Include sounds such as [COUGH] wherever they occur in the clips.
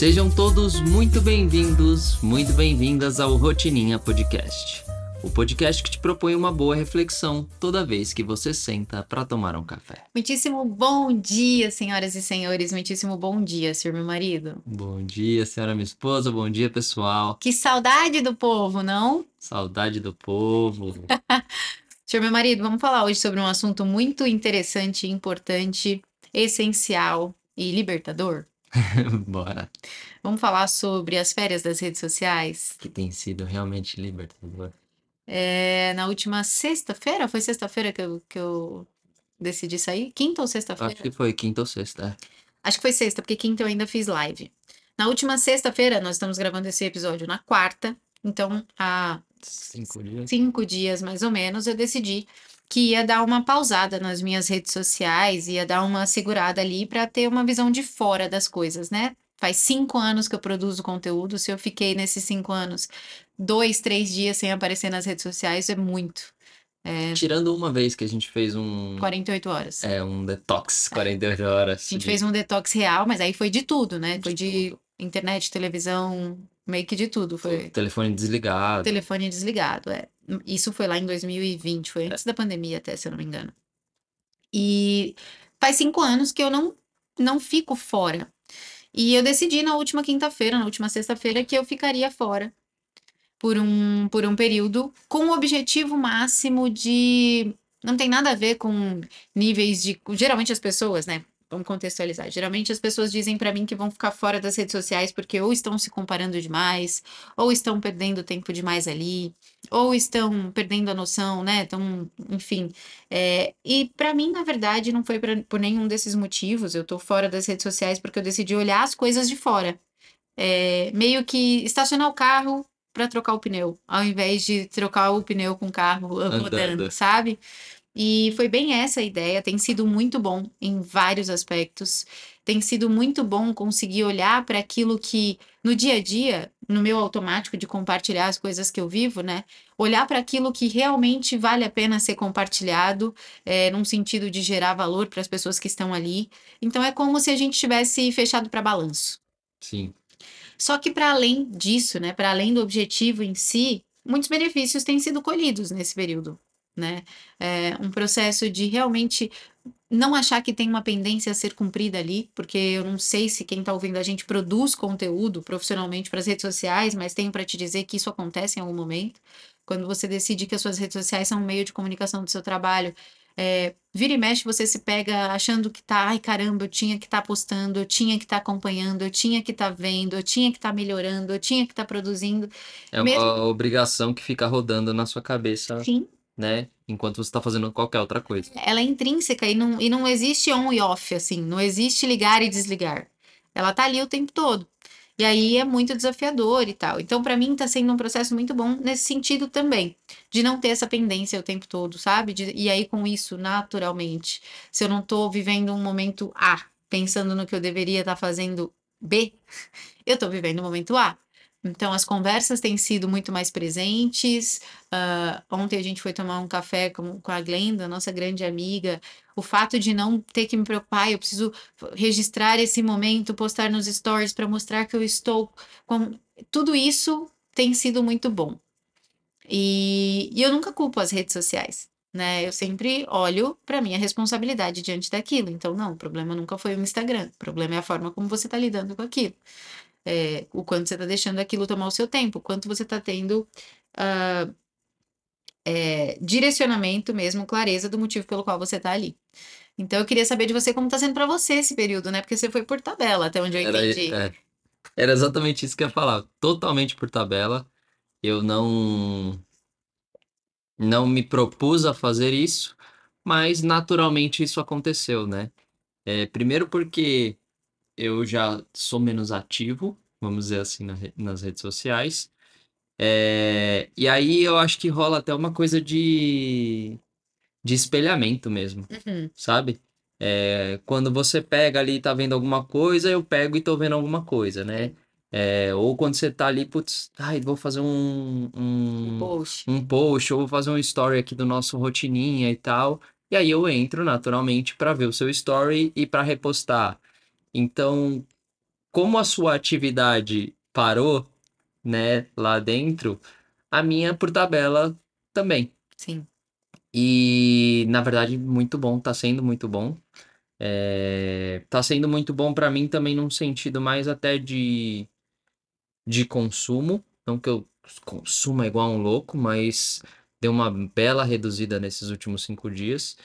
Sejam todos muito bem-vindos, muito bem-vindas ao Rotininha Podcast. O podcast que te propõe uma boa reflexão toda vez que você senta para tomar um café. Muitíssimo bom dia, senhoras e senhores. Muitíssimo bom dia, senhor meu marido. Bom dia, senhora minha esposa. Bom dia, pessoal. Que saudade do povo, não? Saudade do povo. [LAUGHS] senhor meu marido, vamos falar hoje sobre um assunto muito interessante, importante, essencial e libertador. [LAUGHS] Bora. Vamos falar sobre as férias das redes sociais. Que tem sido realmente libertador. É, na última sexta-feira, foi sexta-feira que eu, que eu decidi sair? Quinta ou sexta-feira? Acho que foi quinta ou sexta. é. Acho que foi sexta, porque quinta eu ainda fiz live. Na última sexta-feira, nós estamos gravando esse episódio na quarta, então há Cinco dias. cinco dias mais ou menos, eu decidi que ia dar uma pausada nas minhas redes sociais, ia dar uma segurada ali para ter uma visão de fora das coisas, né? Faz cinco anos que eu produzo conteúdo. Se eu fiquei nesses cinco anos dois, três dias sem aparecer nas redes sociais, é muito. Tirando uma vez que a gente fez um. 48 horas. É, um detox 48 horas. A gente de- fez um detox real, mas aí foi de tudo, né? De Foi de internet, televisão, meio que de tudo. Foi Telefone desligado. telefone desligado, é. Isso foi lá em 2020, foi É. antes da pandemia até, se eu não me engano. E faz cinco anos que eu não, não fico fora. E eu decidi na última quinta-feira, na última sexta-feira, que eu ficaria fora por um, por um período com o objetivo máximo de. Não tem nada a ver com níveis de. Geralmente as pessoas, né? Vamos contextualizar. Geralmente as pessoas dizem pra mim que vão ficar fora das redes sociais porque ou estão se comparando demais, ou estão perdendo tempo demais ali, ou estão perdendo a noção, né? Então, enfim. É, e pra mim, na verdade, não foi pra- por nenhum desses motivos. Eu tô fora das redes sociais porque eu decidi olhar as coisas de fora. É, meio que estacionar o carro pra trocar o pneu, ao invés de trocar o pneu com o carro rodando, Andando. sabe? E foi bem essa a ideia, tem sido muito bom em vários aspectos. Tem sido muito bom conseguir olhar para aquilo que no dia a dia, no meu automático de compartilhar as coisas que eu vivo, né? Olhar para aquilo que realmente vale a pena ser compartilhado, é, num sentido de gerar valor para as pessoas que estão ali. Então é como se a gente tivesse fechado para balanço. Sim. Só que para além disso, né, para além do objetivo em si, muitos benefícios têm sido colhidos nesse período, né? É um processo de realmente não achar que tem uma pendência a ser cumprida ali, porque eu não sei se quem está ouvindo a gente produz conteúdo profissionalmente para as redes sociais, mas tenho para te dizer que isso acontece em algum momento. Quando você decide que as suas redes sociais são um meio de comunicação do seu trabalho, é, vira e mexe, você se pega achando que tá, ai caramba, eu tinha que estar postando, eu tinha que estar acompanhando, eu tinha que estar vendo, eu tinha que estar melhorando, eu tinha que estar produzindo. É Mesmo- uma obrigação que fica rodando na sua cabeça, Sim, né? Enquanto você tá fazendo qualquer outra coisa. ela é intrínseca e não, e não existe on e off, assim, não existe ligar e desligar. Ela tá ali o tempo todo. E aí é muito desafiador e tal. Então, para mim, tá sendo um processo muito bom nesse sentido também, de não ter essa pendência o tempo todo, sabe? De- e aí, com isso, naturalmente, se eu não tô vivendo um momento A, pensando no que eu deveria estar fazendo B, [LAUGHS] eu tô vivendo o momento A. Então, as conversas têm sido muito mais presentes. Ah, ontem a gente foi tomar um café com, com a Glenda, nossa grande amiga. O fato de não ter que me preocupar, eu preciso registrar esse momento, postar nos stories para mostrar que eu estou com. Tudo isso tem sido muito bom. E, e eu nunca culpo as redes sociais, né? Eu sempre olho para minha responsabilidade diante daquilo. Então, não, o problema nunca foi o Instagram, o problema é a forma como você está lidando com aquilo. É, o quanto você está deixando aquilo tomar o seu tempo, o quanto você está tendo ah, é, direcionamento mesmo, clareza do motivo pelo qual você está ali. Então, eu queria saber de você como está sendo para você esse período, né? Porque você foi por tabela, até onde eu Era, entendi. é, era exatamente isso que eu ia falar. Totalmente por tabela. Eu não não me propus a fazer isso, mas naturalmente isso aconteceu, né? É, primeiro porque eu já sou menos ativo, vamos dizer assim, na nas redes sociais. É, e aí eu acho que rola até uma coisa de, de espelhamento mesmo Uhum, sabe? É, quando você pega ali e tá vendo alguma coisa, eu pego e tô vendo alguma coisa, né? É, ou quando você tá ali, putz, ai, vou fazer um, um, post. um post, ou vou fazer um story aqui do nosso rotininha e tal. E aí eu entro naturalmente para ver o seu story e para repostar. Então, como a sua atividade parou, né, lá dentro, a minha por tabela também. Sim. E na verdade, muito bom, tá sendo muito bom. É, tá sendo muito bom para mim também num sentido mais até de, de consumo. Não que eu consuma igual um louco, mas deu uma bela reduzida nesses últimos cinco dias.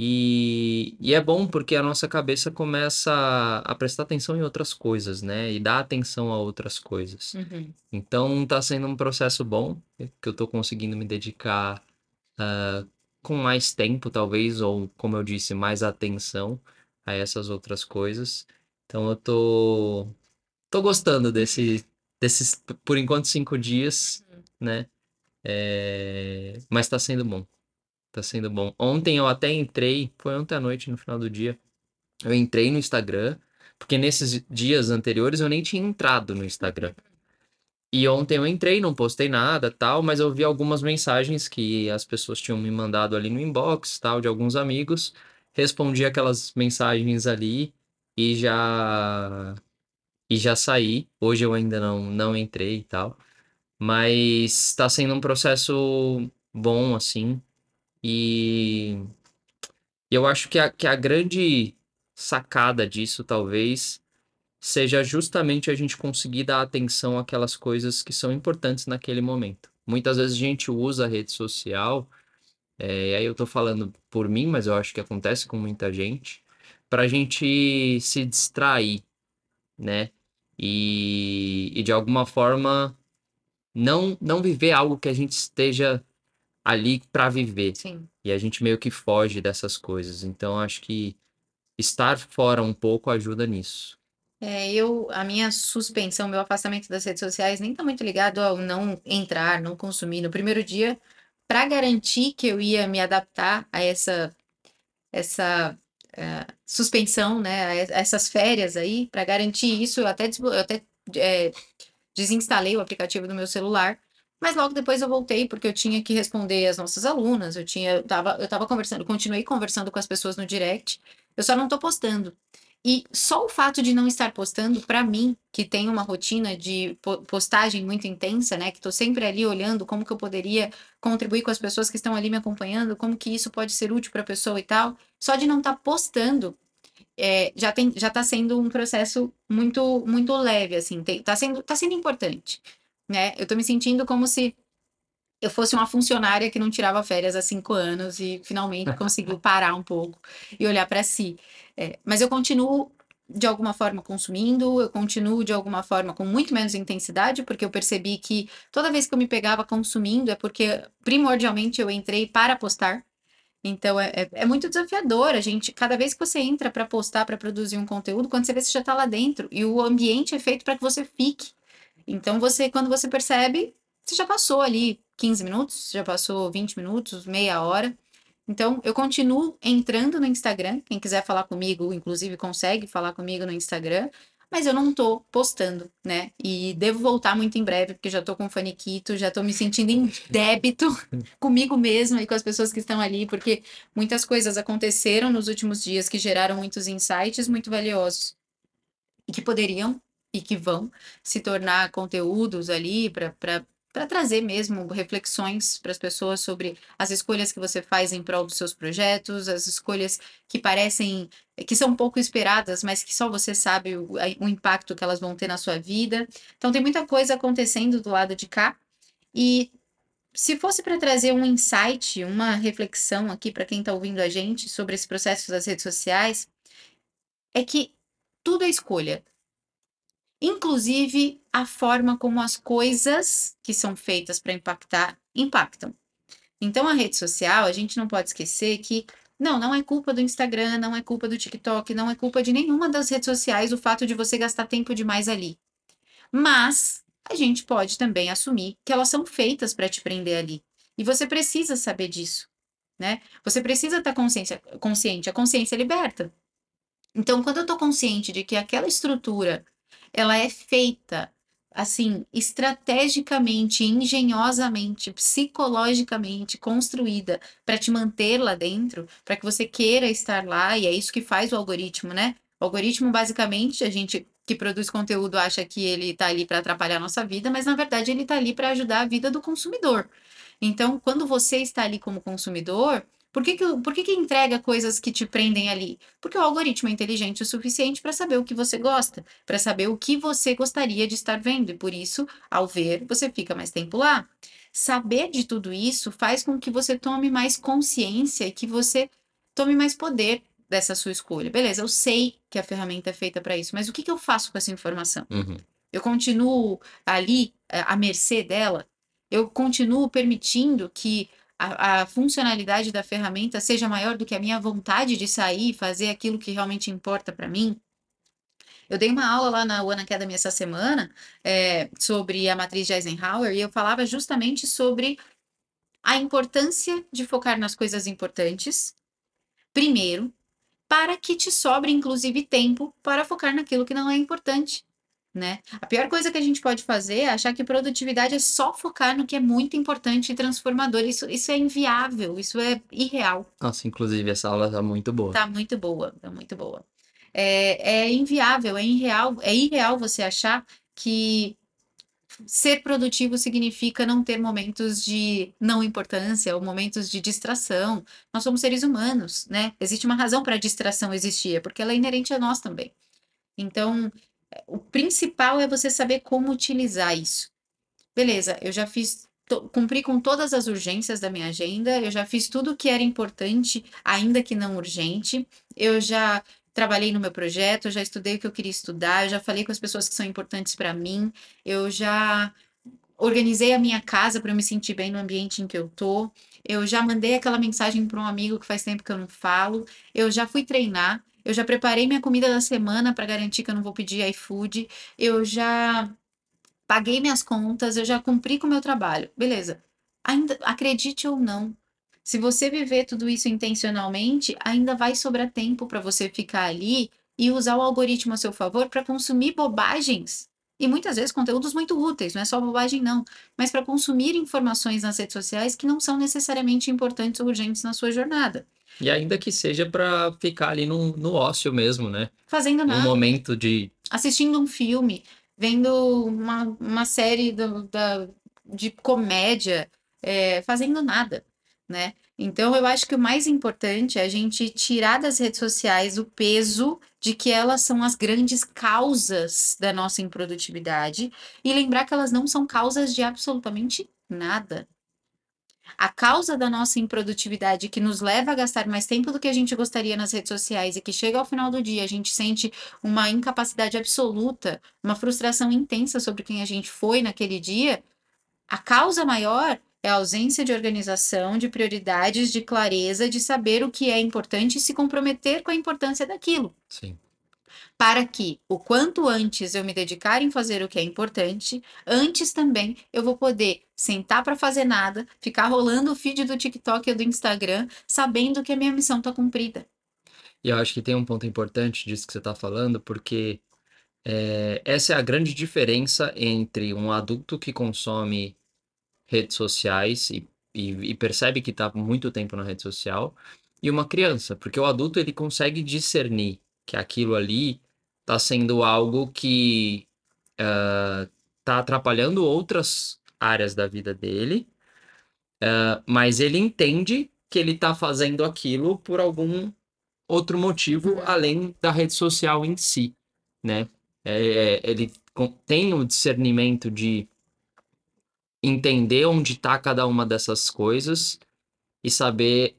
E, e é bom porque a nossa cabeça começa a, a prestar atenção em outras coisas, né? E dar atenção a outras coisas. Uhum. Então tá sendo um processo bom, que eu tô conseguindo me dedicar uh, com mais tempo, talvez, ou como eu disse, mais atenção a essas outras coisas. Então eu tô, tô gostando desse, desses, por enquanto, cinco dias, Uhum. né? É, Mas tá sendo bom. Tá sendo bom. Ontem eu até entrei, foi ontem à noite, no final do dia. Eu entrei no Instagram, porque nesses dias anteriores eu nem tinha entrado no Instagram. E ontem eu entrei, não postei nada, tal, mas eu vi algumas mensagens que as pessoas tinham me mandado ali no inbox, tal, de alguns amigos. Respondi aquelas mensagens ali e já e já saí. Hoje eu ainda não não entrei e tal, mas tá sendo um processo bom assim. E eu acho que a, que a grande sacada disso talvez seja justamente a gente conseguir dar atenção àquelas coisas que são importantes naquele momento. Muitas vezes a gente usa a rede social, é, e aí eu tô falando por mim, mas eu acho que acontece com muita gente, para a gente se distrair, né? E, e de alguma forma não, não viver algo que a gente esteja ali para viver. Sim. E a gente meio que foge dessas coisas. Então acho que estar fora um pouco ajuda nisso. É, eu, a minha suspensão, meu afastamento das redes sociais nem tá muito ligado ao não entrar, não consumir. No primeiro dia, para garantir que eu ia me adaptar a essa, essa eh, suspensão, né, a essas férias aí, para garantir isso, eu até, eu até eh, desinstalei o aplicativo do meu celular. Mas logo depois eu voltei porque eu tinha que responder as nossas alunas, eu tinha, eu tava, eu tava conversando, continuei conversando com as pessoas no direct. Eu só não tô postando. E só o fato de não estar postando, para mim, que tem uma rotina de po- postagem muito intensa, né? Que tô sempre ali olhando como que eu poderia contribuir com as pessoas que estão ali me acompanhando, como que isso pode ser útil para a pessoa e tal. Só de não estar postando, é, já tem, já tá sendo um processo muito, muito leve, assim. Tem, tá sendo, tá sendo importante, né? Eu tô me sentindo como se eu fosse uma funcionária que não tirava férias há cinco anos e finalmente [LAUGHS] conseguiu parar um pouco e olhar para si. É, mas eu continuo de alguma forma consumindo, eu continuo de alguma forma com muito menos intensidade, porque eu percebi que toda vez que eu me pegava consumindo é porque primordialmente eu entrei para postar. Então é, é, é muito desafiador, a gente, cada vez que você entra para postar, para produzir um conteúdo, quando você vê você já está lá dentro e o ambiente é feito para que você fique. Então você, quando você percebe, você já passou ali 15 minutos, já passou 20 minutos, meia hora. Então, eu continuo entrando no Instagram. Quem quiser falar comigo, inclusive, consegue falar comigo no Instagram. Mas eu não tô postando, né? E devo voltar muito em breve, porque já tô com faniquito, já tô me sentindo em [LAUGHS] débito comigo mesma e com as pessoas que estão ali, porque muitas coisas aconteceram nos últimos dias que geraram muitos insights muito valiosos e que poderiam e que vão se tornar conteúdos ali para para trazer mesmo reflexões para as pessoas sobre as escolhas que você faz em prol dos seus projetos, as escolhas que parecem que são pouco esperadas, mas que só você sabe o, o impacto que elas vão ter na sua vida. Então tem muita coisa acontecendo do lado de cá. E se fosse para trazer um insight, uma reflexão aqui para quem está ouvindo a gente sobre esse processo das redes sociais, é que tudo é escolha inclusive a forma como as coisas que são feitas para impactar impactam. Então, a rede social, a gente não pode esquecer que não, não é culpa do Instagram, não é culpa do TikTok, não é culpa de nenhuma das redes sociais o fato de você gastar tempo demais ali. Mas a gente pode também assumir que elas são feitas para te prender ali. E você precisa saber disso, né? Você precisa estar consciente, consciente. A consciência liberta. Então, quando eu estou consciente de que aquela estrutura ela é feita assim, estrategicamente, engenhosamente, psicologicamente construída para te manter lá dentro, para que você queira estar lá, e é isso que faz o algoritmo, né? O algoritmo, basicamente, a gente que produz conteúdo acha que ele está ali para atrapalhar a nossa vida, mas na verdade ele está ali para ajudar a vida do consumidor. Então, quando você está ali como consumidor, por que, que, por que, que entrega coisas que te prendem ali? Porque o algoritmo é inteligente o suficiente para saber o que você gosta, para saber o que você gostaria de estar vendo, e por isso, ao ver, você fica mais tempo lá. Saber de tudo isso faz com que você tome mais consciência e que você tome mais poder dessa sua escolha. Beleza, eu sei que a ferramenta é feita para isso, mas o que, que eu faço com essa informação? Uhum. Eu continuo ali eh, à mercê dela? Eu continuo permitindo que a, a, funcionalidade da ferramenta seja maior do que a minha vontade de sair e fazer aquilo que realmente importa para mim? Eu dei uma aula lá na One Academy essa semana é, sobre a matriz de Eisenhower e eu falava justamente sobre a importância de focar nas coisas importantes, primeiro, para que te sobre, inclusive, tempo para focar naquilo que não é importante. Né? A pior coisa que a gente pode fazer é achar que produtividade é só focar no que é muito importante e transformador. Isso, isso é inviável, isso é irreal. Nossa, inclusive, essa aula tá muito boa. Tá muito boa, tá muito boa. É, é inviável, é irreal, é irreal você achar que ser produtivo significa não ter momentos de não importância ou momentos de distração. Nós somos seres humanos, né? Existe uma razão para a distração existir, é porque ela é inerente a nós também. Então, o principal é você saber como utilizar isso. Beleza, eu já fiz, cumpri com todas as urgências da minha agenda, eu já fiz tudo o que era importante, ainda que não urgente, eu já trabalhei no meu projeto, eu já estudei o que eu queria estudar, eu já falei com as pessoas que são importantes para mim, eu já organizei a minha casa para eu me sentir bem no ambiente em que eu tô, eu já mandei aquela mensagem para um amigo que faz tempo que eu não falo, eu já fui treinar, eu já preparei minha comida da semana para garantir que eu não vou pedir iFood, eu já paguei minhas contas, eu já cumpri com o meu trabalho. Beleza. Ainda acredite ou não, se você viver tudo isso intencionalmente, ainda vai sobrar tempo para você ficar ali e usar o algoritmo a seu favor para consumir bobagens. E muitas vezes conteúdos muito úteis, não é só bobagem, não, mas para consumir informações nas redes sociais que não são necessariamente importantes ou urgentes na sua jornada. E ainda que seja para ficar ali no, no ócio mesmo, né? Fazendo nada. Um momento de. Assistindo um filme, vendo uma, uma série do, da, de comédia, é, fazendo nada né? Então, eu acho que o mais importante é a gente tirar das redes sociais o peso de que elas são as grandes causas da nossa improdutividade e lembrar que elas não são causas de absolutamente nada. A causa da nossa improdutividade que nos leva a gastar mais tempo do que a gente gostaria nas redes sociais e que chega ao final do dia a gente sente uma incapacidade absoluta, uma frustração intensa sobre quem a gente foi naquele dia, a causa maior é a ausência de organização, de prioridades, de clareza, de saber o que é importante e se comprometer com a importância daquilo. Sim. Para que, o quanto antes eu me dedicar em fazer o que é importante, antes também eu vou poder sentar para fazer nada, ficar rolando o feed do TikTok ou do Instagram, sabendo que a minha missão está cumprida. E eu acho que tem um ponto importante disso que você está falando, porque é, essa é a grande diferença entre um adulto que consome redes sociais e, e, e percebe que está muito tempo na rede social e uma criança, porque o adulto ele consegue discernir que aquilo ali está sendo algo que está uh, atrapalhando outras áreas da vida dele, uh, mas ele entende que ele está fazendo aquilo por algum outro motivo além da rede social em si, né? É, é ele tem o discernimento de entender onde está cada uma dessas coisas e saber,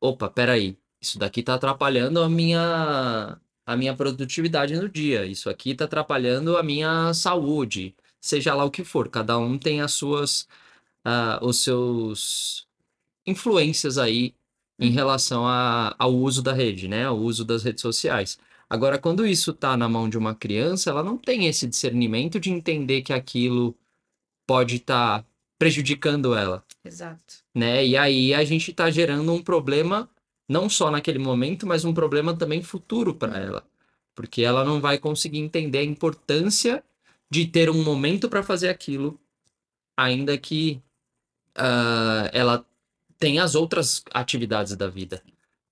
opa, peraí, isso daqui está atrapalhando a minha a minha produtividade no dia, isso aqui está atrapalhando a minha saúde, seja lá o que for, cada um tem as suas uh, os seus influências aí em relação a, ao uso da rede, né, ao uso das redes sociais. Agora, quando isso está na mão de uma criança, ela não tem esse discernimento de entender que aquilo pode estar tá prejudicando ela. Exato. Né? E aí a gente está gerando um problema, não só naquele momento, mas um problema também futuro para ela. Porque ela não vai conseguir entender a importância de ter um momento para fazer aquilo, ainda que uh, ela tenha as outras atividades da vida.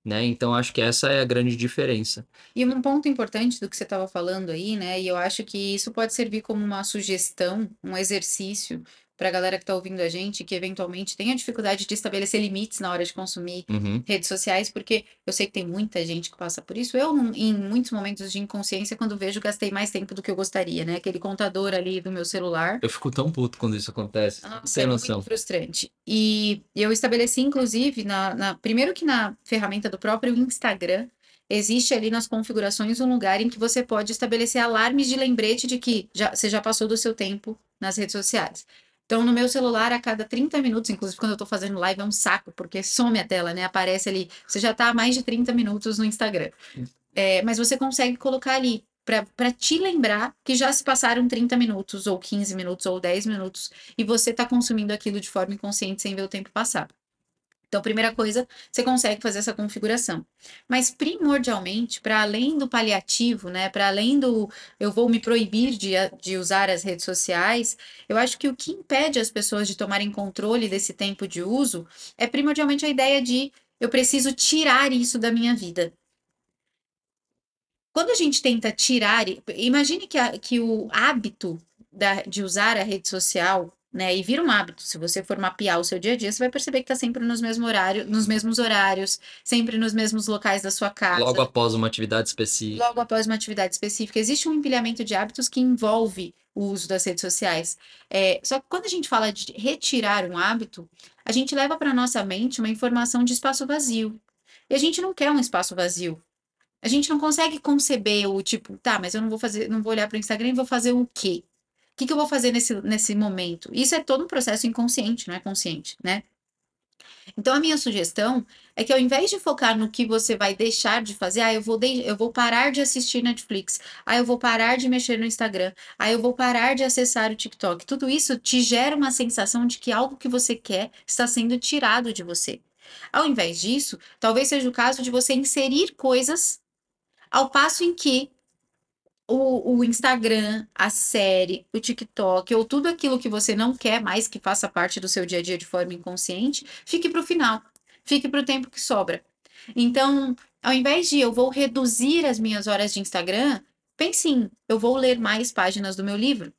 Né? Então acho que essa é a grande diferença. E um ponto importante do que você estava falando aí, né? E eu acho que isso pode servir como uma sugestão, um exercício para a galera que está ouvindo a gente, que eventualmente tenha dificuldade de estabelecer limites na hora de consumir Uhum. redes sociais, porque eu sei que tem muita gente que passa por isso. Eu, em muitos momentos de inconsciência, quando vejo, gastei mais tempo do que eu gostaria, né? Aquele contador ali do meu celular. Eu fico tão puto quando isso acontece. Nossa, Sem é noção. muito frustrante. E eu estabeleci, inclusive, na, na- primeiro que na ferramenta do próprio Instagram, existe ali nas configurações um lugar em que você pode estabelecer alarmes de lembrete de que já, você já passou do seu tempo nas redes sociais. Então, no meu celular, a cada 30 minutos, inclusive quando eu tô fazendo live, é um saco, porque some a tela, né? Aparece ali, você já tá há mais de 30 minutos no Instagram. É, mas você consegue colocar ali para te lembrar que já se passaram 30 minutos, ou 15 minutos, ou 10 minutos, e você está consumindo aquilo de forma inconsciente sem ver o tempo passar. Então, primeira coisa, você consegue fazer essa configuração. Mas primordialmente, para além do paliativo, né, para além do eu vou me proibir de, de usar as redes sociais, eu acho que o que impede as pessoas de tomarem controle desse tempo de uso é primordialmente a ideia de eu preciso tirar isso da minha vida. Quando a gente tenta tirar, imagine que, a- que o hábito da- de usar a rede social, né, e vira um hábito. Se você for mapear o seu dia a dia, você vai perceber que está sempre nos mesmos horários, nos mesmos horários, sempre nos mesmos locais da sua casa, Logo após uma atividade específica. logo após uma atividade específica. Existe um empilhamento de hábitos que envolve o uso das redes sociais. É, só que quando a gente fala de retirar um hábito, a gente leva para nossa mente uma informação de espaço vazio. E a gente não quer um espaço vazio. A gente não consegue conceber o tipo, tá, mas eu não vou fazer, não vou olhar para o Instagram e vou fazer o quê? O que que eu vou fazer nesse, nesse momento? Isso é todo um processo inconsciente, não é consciente, né? Então, a minha sugestão é que ao invés de focar no que você vai deixar de fazer, ah, eu vou, eu vou parar de assistir Netflix, ah, eu vou parar de mexer no Instagram, ah, eu vou parar de acessar o TikTok. Tudo isso te gera uma sensação de que algo que você quer está sendo tirado de você. Ao invés disso, talvez seja o caso de você inserir coisas ao passo em que o, o Instagram, a série, o TikTok, ou tudo aquilo que você não quer mais que faça parte do seu dia a dia de forma inconsciente, fique para o final, fique para o tempo que sobra. Então, ao invés de eu vou reduzir as minhas horas de Instagram, pense em eu vou ler mais páginas do meu livro.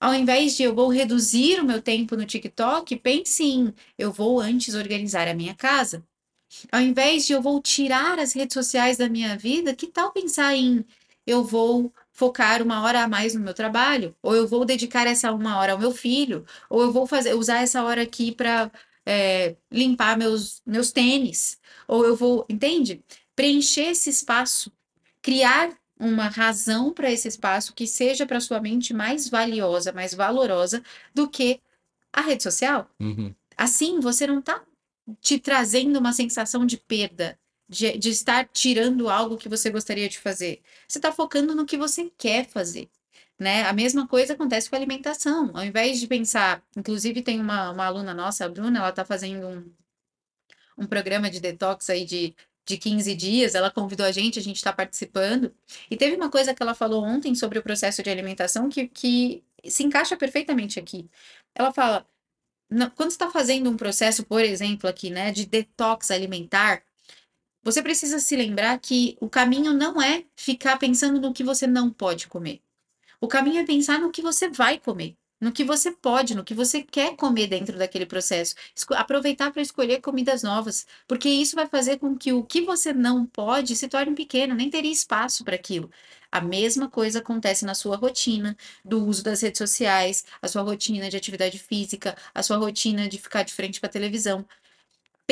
Ao invés de eu vou reduzir o meu tempo no TikTok, pense em eu vou antes organizar a minha casa. Ao invés de eu vou tirar as redes sociais da minha vida, que tal pensar em eu vou focar uma hora a mais no meu trabalho, ou eu vou dedicar essa uma hora ao meu filho, ou eu vou fazer usar essa hora aqui para limpar meus, meus tênis, ou eu vou, entende? Preencher esse espaço, criar uma razão para esse espaço que seja para sua mente mais valiosa, mais valorosa do que a rede social. Uhum. Assim, você não está te trazendo uma sensação de perda, de, de estar tirando algo que você gostaria de fazer. Você está focando no que você quer fazer. Né? A mesma coisa acontece com a alimentação. Ao invés de pensar, inclusive tem uma, uma aluna nossa, a Bruna, ela está fazendo um, um programa de detox aí de, de 15 dias, ela convidou a gente, a gente está participando. E teve uma coisa que ela falou ontem sobre o processo de alimentação que, que se encaixa perfeitamente aqui. Ela fala, quando está fazendo um processo, por exemplo, aqui, né, de detox alimentar, você precisa se lembrar que o caminho não é ficar pensando no que você não pode comer. O caminho é pensar no que você vai comer, no que você pode, no que você quer comer dentro daquele processo. Aproveitar para escolher comidas novas, porque isso vai fazer com que o que você não pode se torne pequeno, nem teria espaço para aquilo. A mesma coisa acontece na sua rotina do uso das redes sociais, a sua rotina de atividade física, a sua rotina de ficar de frente para a televisão.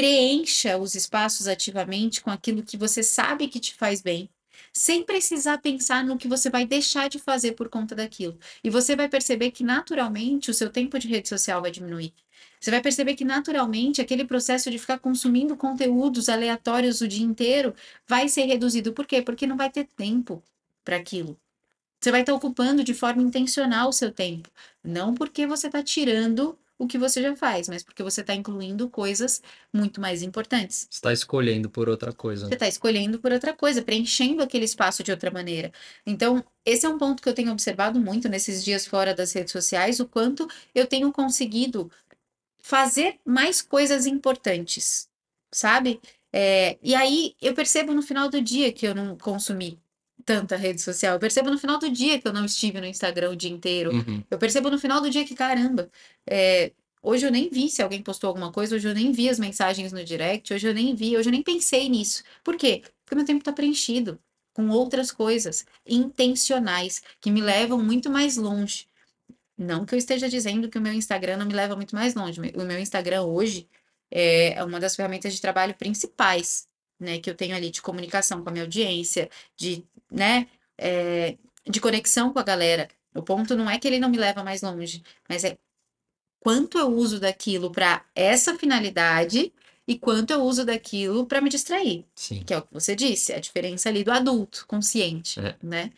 Preencha os espaços ativamente com aquilo que você sabe que te faz bem, sem precisar pensar no que você vai deixar de fazer por conta daquilo. E você vai perceber que naturalmente o seu tempo de rede social vai diminuir. Você vai perceber que naturalmente aquele processo de ficar consumindo conteúdos aleatórios o dia inteiro vai ser reduzido. Por quê? Porque não vai ter tempo para aquilo. Você vai estar ocupando de forma intencional o seu tempo. Não porque você está tirando o que você já faz, mas porque você está incluindo coisas muito mais importantes. Você está escolhendo por outra coisa. Você está escolhendo por outra coisa, preenchendo aquele espaço de outra maneira. Então, esse é um ponto que eu tenho observado muito nesses dias fora das redes sociais, o quanto eu tenho conseguido fazer mais coisas importantes, sabe? É, e aí eu percebo no final do dia que eu não consumi tanta rede social. Eu percebo no final do dia que eu não estive no Instagram o dia inteiro. Uhum. Eu percebo no final do dia que, caramba, é, hoje eu nem vi se alguém postou alguma coisa, hoje eu nem vi as mensagens no direct, hoje eu nem vi, hoje eu nem pensei nisso. Por quê? Porque meu tempo está preenchido com outras coisas intencionais que me levam muito mais longe. Não que eu esteja dizendo que o meu Instagram não me leva muito mais longe. O meu Instagram hoje é uma das ferramentas de trabalho principais, né, que eu tenho ali de comunicação com a minha audiência, de, né, é, de conexão com a galera. O ponto não é que ele não me leva mais longe, mas é quanto eu uso daquilo para essa finalidade e quanto eu uso daquilo para me distrair, Sim. que é o que você disse, a diferença ali do adulto consciente, É. né?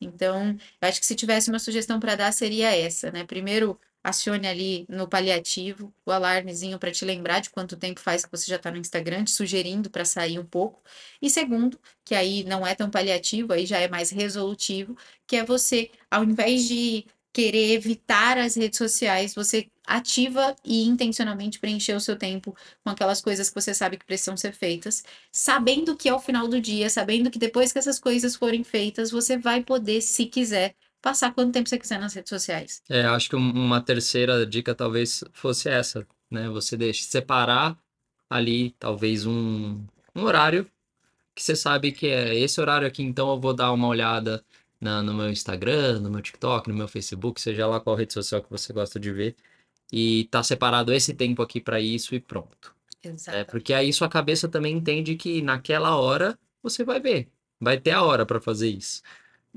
Então, eu acho que se tivesse uma sugestão para dar seria essa, né? Primeiro, acione ali no paliativo o alarmezinho para te lembrar de quanto tempo faz que você já está no Instagram, te sugerindo para sair um pouco. E segundo, que aí não é tão paliativo, aí já é mais resolutivo, que é você, ao invés de querer evitar as redes sociais, você ativa e intencionalmente preencher o seu tempo com aquelas coisas que você sabe que precisam ser feitas, sabendo que ao final do dia, sabendo que depois que essas coisas forem feitas, você vai poder, se quiser, passar quanto tempo você quiser nas redes sociais. É, acho que um- uma terceira dica talvez fosse essa, né? Você deixa separar ali talvez um, um horário que você sabe que é esse horário aqui, então eu vou dar uma olhada na, no meu Instagram, no meu TikTok, no meu Facebook, seja lá qual rede social que você gosta de ver, e tá separado esse tempo aqui para isso e pronto. É, Exato. porque aí sua cabeça também entende que naquela hora você vai ver, vai ter a hora para fazer isso,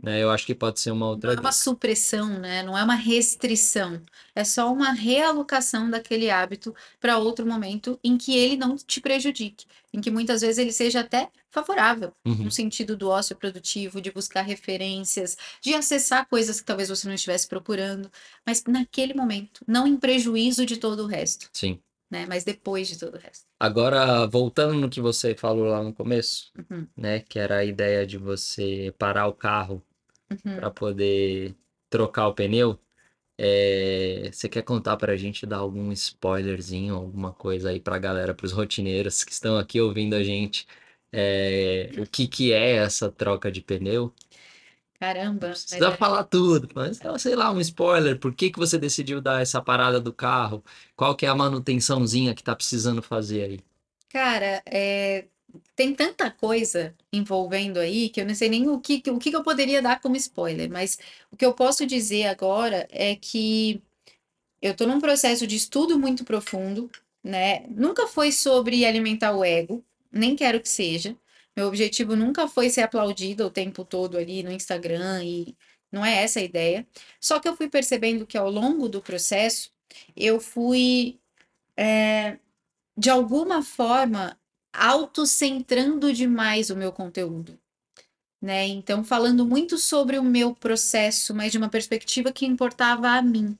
né? Eu acho que pode ser uma Não outra é uma supressão, né? Não é uma restrição. É só uma realocação daquele hábito para outro momento em que ele não te prejudique, em que muitas vezes ele seja até favorável, Uhum. no sentido do ócio produtivo, de buscar referências, de acessar coisas que talvez você não estivesse procurando, mas naquele momento, não em prejuízo de todo o resto, Sim. Né? Mas depois de todo o resto. Agora, voltando no que você falou lá no começo, Uhum, né? Que era a ideia de você parar o carro uhum. para poder trocar o pneu. é, Você quer contar pra gente, dar algum spoilerzinho, alguma coisa aí pra galera, pros rotineiros que estão aqui ouvindo a gente, é, o que que é essa troca de pneu? Caramba, Não precisa é- falar tudo, mas sei lá, um spoiler. Por que que você decidiu dar essa parada do carro? Qual que é a manutençãozinha que tá precisando fazer aí? Cara, é, tem tanta coisa envolvendo aí que eu não sei nem o que, o que que eu poderia dar como spoiler, mas o que eu posso dizer agora é que eu estou num processo de estudo muito profundo, né? Nunca foi sobre alimentar o ego, nem quero que seja. Meu objetivo nunca foi ser aplaudida o tempo todo ali no Instagram e não é essa a ideia. Só que eu fui percebendo que ao longo do processo eu fui é, de alguma forma, autocentrando demais o meu conteúdo, né? Então, falando muito sobre o meu processo, mas de uma perspectiva que importava a mim.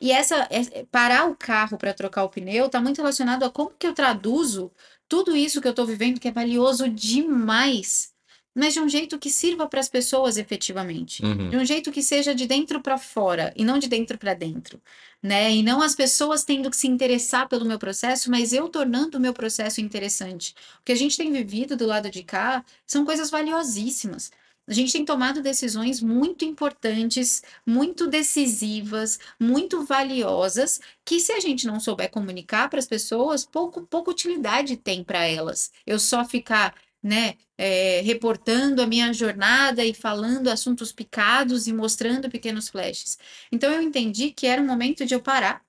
E essa, é- parar o carro para trocar o pneu está muito relacionado a como que eu traduzo tudo isso que eu estou vivendo, que é valioso demais, mas de um jeito que sirva para as pessoas efetivamente. Uhum. De um jeito que seja de dentro para fora e não de dentro para dentro, né? E não as pessoas tendo que se interessar pelo meu processo, mas eu tornando o meu processo interessante. O que a gente tem vivido do lado de cá são coisas valiosíssimas. A gente tem tomado decisões muito importantes, muito decisivas, muito valiosas, que se a gente não souber comunicar para as pessoas, pouco, pouca utilidade tem para elas. Eu só ficar, né, é, reportando a minha jornada e falando assuntos picados e mostrando pequenos flashes. Então eu entendi que era um momento de eu parar,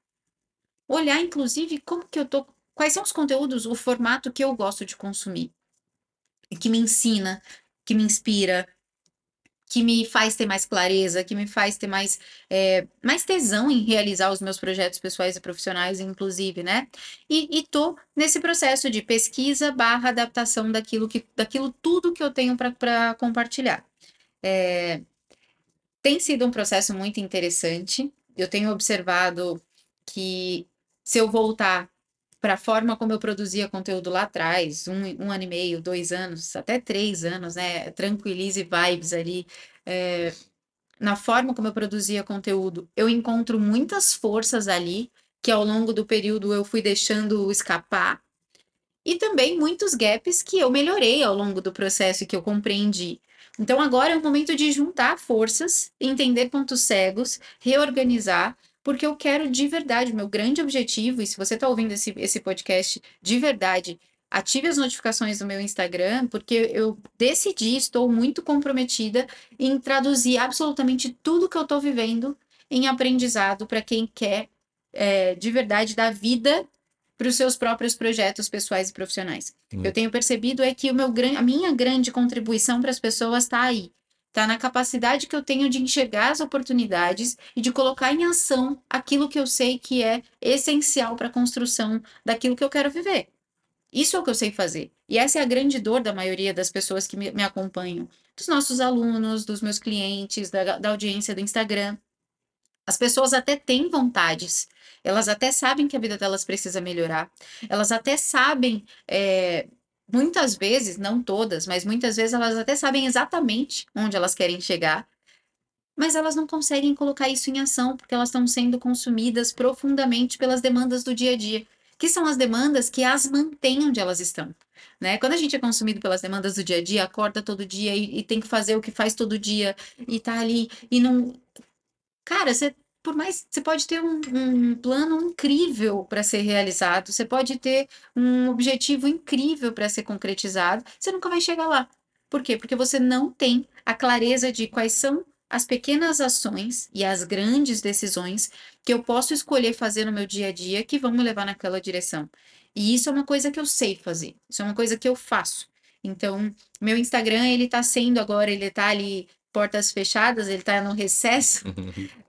olhar inclusive como que eu tô, quais são os conteúdos, o formato que eu gosto de consumir, que me ensina, que me inspira, que me faz ter mais clareza, que me faz ter mais, é, mais tesão em realizar os meus projetos pessoais e profissionais, inclusive, né? E, e tô nesse processo de pesquisa barra adaptação daquilo que, daquilo tudo que eu tenho para compartilhar. É, tem sido um processo muito interessante. Eu tenho observado que se eu voltar para a forma como eu produzia conteúdo lá atrás, um, um ano e meio, dois anos, até três anos, né? Tranquilize vibes ali. é, na forma como eu produzia conteúdo, eu encontro muitas forças ali que ao longo do período eu fui deixando escapar. e também muitos gaps que eu melhorei ao longo do processo e que eu compreendi. Então agora é o momento de juntar forças, entender pontos cegos, reorganizar, porque eu quero de verdade, meu grande objetivo, e se você está ouvindo esse, esse podcast de verdade, ative as notificações do meu Instagram, porque eu decidi, estou muito comprometida em traduzir absolutamente tudo que eu estou vivendo em aprendizado para quem quer é, de verdade dar vida para os seus próprios projetos pessoais e profissionais. Hum. Eu tenho percebido é que o meu, a minha grande contribuição para as pessoas está aí. Está na capacidade que eu tenho de enxergar as oportunidades e de colocar em ação aquilo que eu sei que é essencial para a construção daquilo que eu quero viver. Isso é o que eu sei fazer. E essa é a grande dor da maioria das pessoas que me, me acompanham, dos nossos alunos, dos meus clientes, da, da audiência do Instagram. As pessoas até têm vontades, elas até sabem que a vida delas precisa melhorar, elas até sabem, é, muitas vezes, não todas, mas muitas vezes elas até sabem exatamente onde elas querem chegar, mas elas não conseguem colocar isso em ação porque elas estão sendo consumidas profundamente pelas demandas do dia a dia, que são as demandas que as mantêm onde elas estão. Né? Quando a gente é consumido pelas demandas do dia a dia, acorda todo dia e, e tem que fazer o que faz todo dia e tá ali e não Cara, você por mais você pode ter um, um plano incrível para ser realizado, você pode ter um objetivo incrível para ser concretizado, você nunca vai chegar lá. Por quê? Porque você não tem a clareza de quais são as pequenas ações e as grandes decisões que eu posso escolher fazer no meu dia a dia que vão me levar naquela direção. E isso é uma coisa que eu sei fazer, isso é uma coisa que eu faço. Então, meu Instagram, ele tá sendo agora, ele tá ali portas fechadas, ele está no recesso,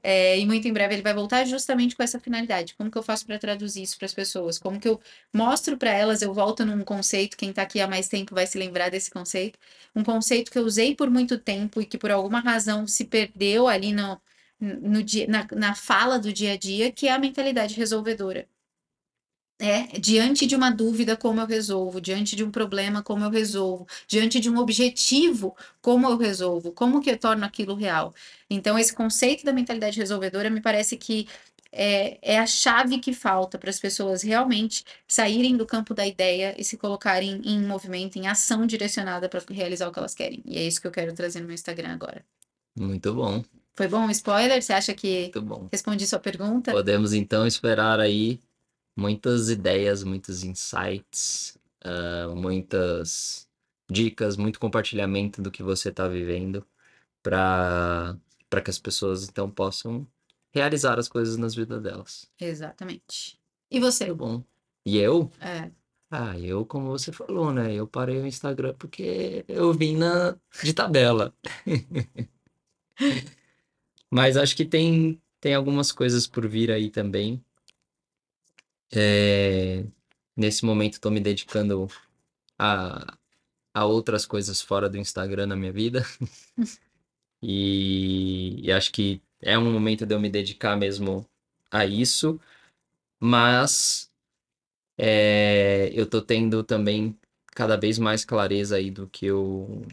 é, e muito em breve ele vai voltar justamente com essa finalidade. Como que eu faço para traduzir isso para as pessoas? Como que eu mostro para elas? Eu volto num conceito, quem está aqui há mais tempo vai se lembrar desse conceito, um conceito que eu usei por muito tempo e que por alguma razão se perdeu ali no, no dia, na, na fala do dia a dia, que é a mentalidade resolvedora. É, diante de uma dúvida, como eu resolvo? Diante de um problema, como eu resolvo? Diante de um objetivo, como eu resolvo? Como que eu torno aquilo real? Então, esse conceito da mentalidade resolvedora me parece que é, é a chave que falta para as pessoas realmente saírem do campo da ideia e se colocarem em movimento, em ação direcionada para realizar o que elas querem. E é isso que eu quero trazer no meu Instagram agora. Muito bom. Foi bom o spoiler? Você acha que respondi sua pergunta? Podemos então esperar aí muitas ideias, muitos insights, uh, muitas dicas, muito compartilhamento do que você está vivendo para que as pessoas então possam realizar as coisas nas vidas delas. Exatamente. E você? Muito bom. E eu? É. Ah, eu, como você falou, né? Eu parei o Instagram porque eu vim na de tabela. [LAUGHS] Mas acho que tem, tem algumas coisas por vir aí também. É, nesse momento estou me dedicando a, a outras coisas fora do Instagram na minha vida. [LAUGHS] e, e acho que é um momento de eu me dedicar mesmo a isso. Mas é, eu tô tendo também cada vez mais clareza aí do que eu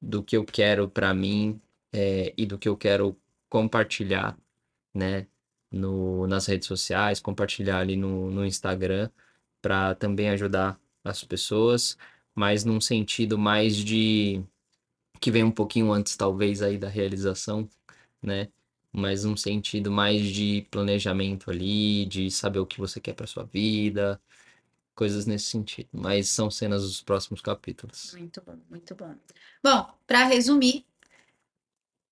do que eu quero para mim é, e do que eu quero compartilhar, né? No, nas redes sociais, compartilhar ali no, no Instagram, para também ajudar as pessoas, mas num sentido mais de que vem um pouquinho antes, talvez, aí da realização, né? Mas um sentido mais de planejamento ali, de saber o que você quer para sua vida, coisas nesse sentido. Mas são cenas dos próximos capítulos. Muito bom, muito bom. Bom, para resumir,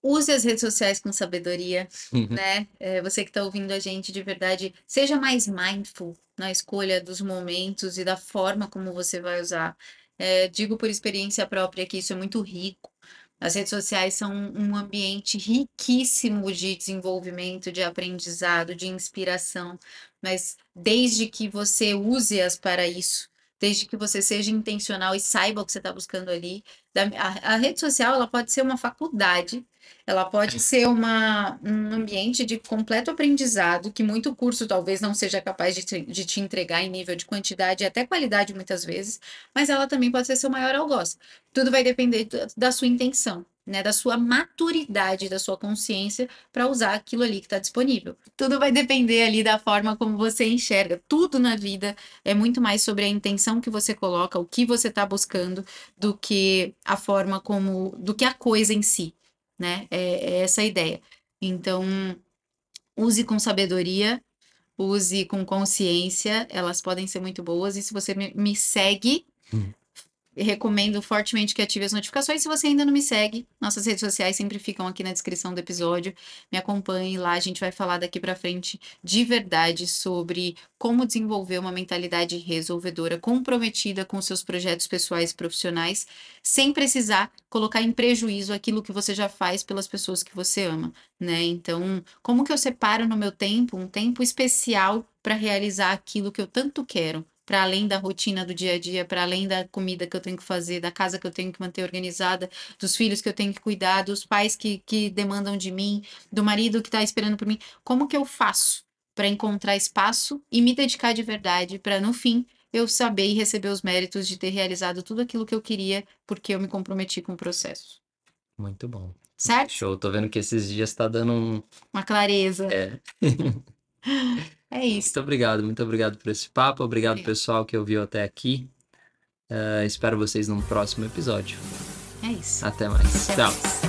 use as redes sociais com sabedoria, uhum. né? É, você que está ouvindo a gente de verdade, seja mais mindful na escolha dos momentos e da forma como você vai usar. É, digo por experiência própria que isso é muito rico. As redes sociais são um ambiente riquíssimo de desenvolvimento, de aprendizado, de inspiração, mas desde que você use-as para isso, desde que você seja intencional e saiba o que você está buscando ali. A, rede social ela pode ser uma faculdade ela pode ser uma, um ambiente de completo aprendizado, que muito curso talvez não seja capaz de te, de te entregar em nível de quantidade e até qualidade muitas vezes, mas ela também pode ser seu maior algoz. Tudo vai depender da sua intenção. Né, da sua maturidade, da sua consciência para usar aquilo ali que está disponível. Tudo vai depender ali da forma como você enxerga. Tudo na vida é muito mais sobre a intenção que você coloca, o que você está buscando, do que a forma como, do que a coisa em si, né? É, é essa a ideia. Então, use com sabedoria, use com consciência, elas podem ser muito boas. E se você me, me segue, recomendo fortemente que ative as notificações. Se você ainda não me segue, nossas redes sociais sempre ficam aqui na descrição do episódio. Me acompanhe lá, a gente vai falar daqui para frente de verdade sobre como desenvolver uma mentalidade resolvedora, comprometida com seus projetos pessoais e profissionais, sem precisar colocar em prejuízo aquilo que você já faz pelas pessoas que você ama, né? Então, como que eu separo no meu tempo um tempo especial para realizar aquilo que eu tanto quero? Para além da rotina do dia a dia, para além da comida que eu tenho que fazer, da casa que eu tenho que manter organizada, dos filhos que eu tenho que cuidar, dos pais que, que demandam de mim, do marido que está esperando por mim. Como que eu faço para encontrar espaço e me dedicar de verdade para, no fim, eu saber e receber os méritos de ter realizado tudo aquilo que eu queria porque eu me comprometi com o processo. Muito bom. Certo? Show. Tô vendo que esses dias está dando um... uma clareza. É. [LAUGHS] [LAUGHS] É isso. Muito obrigado, muito obrigado por esse papo. Obrigado, pessoal, que ouviu até aqui. Uh, espero vocês num próximo episódio. É isso. Até mais. Até Tchau. Mais.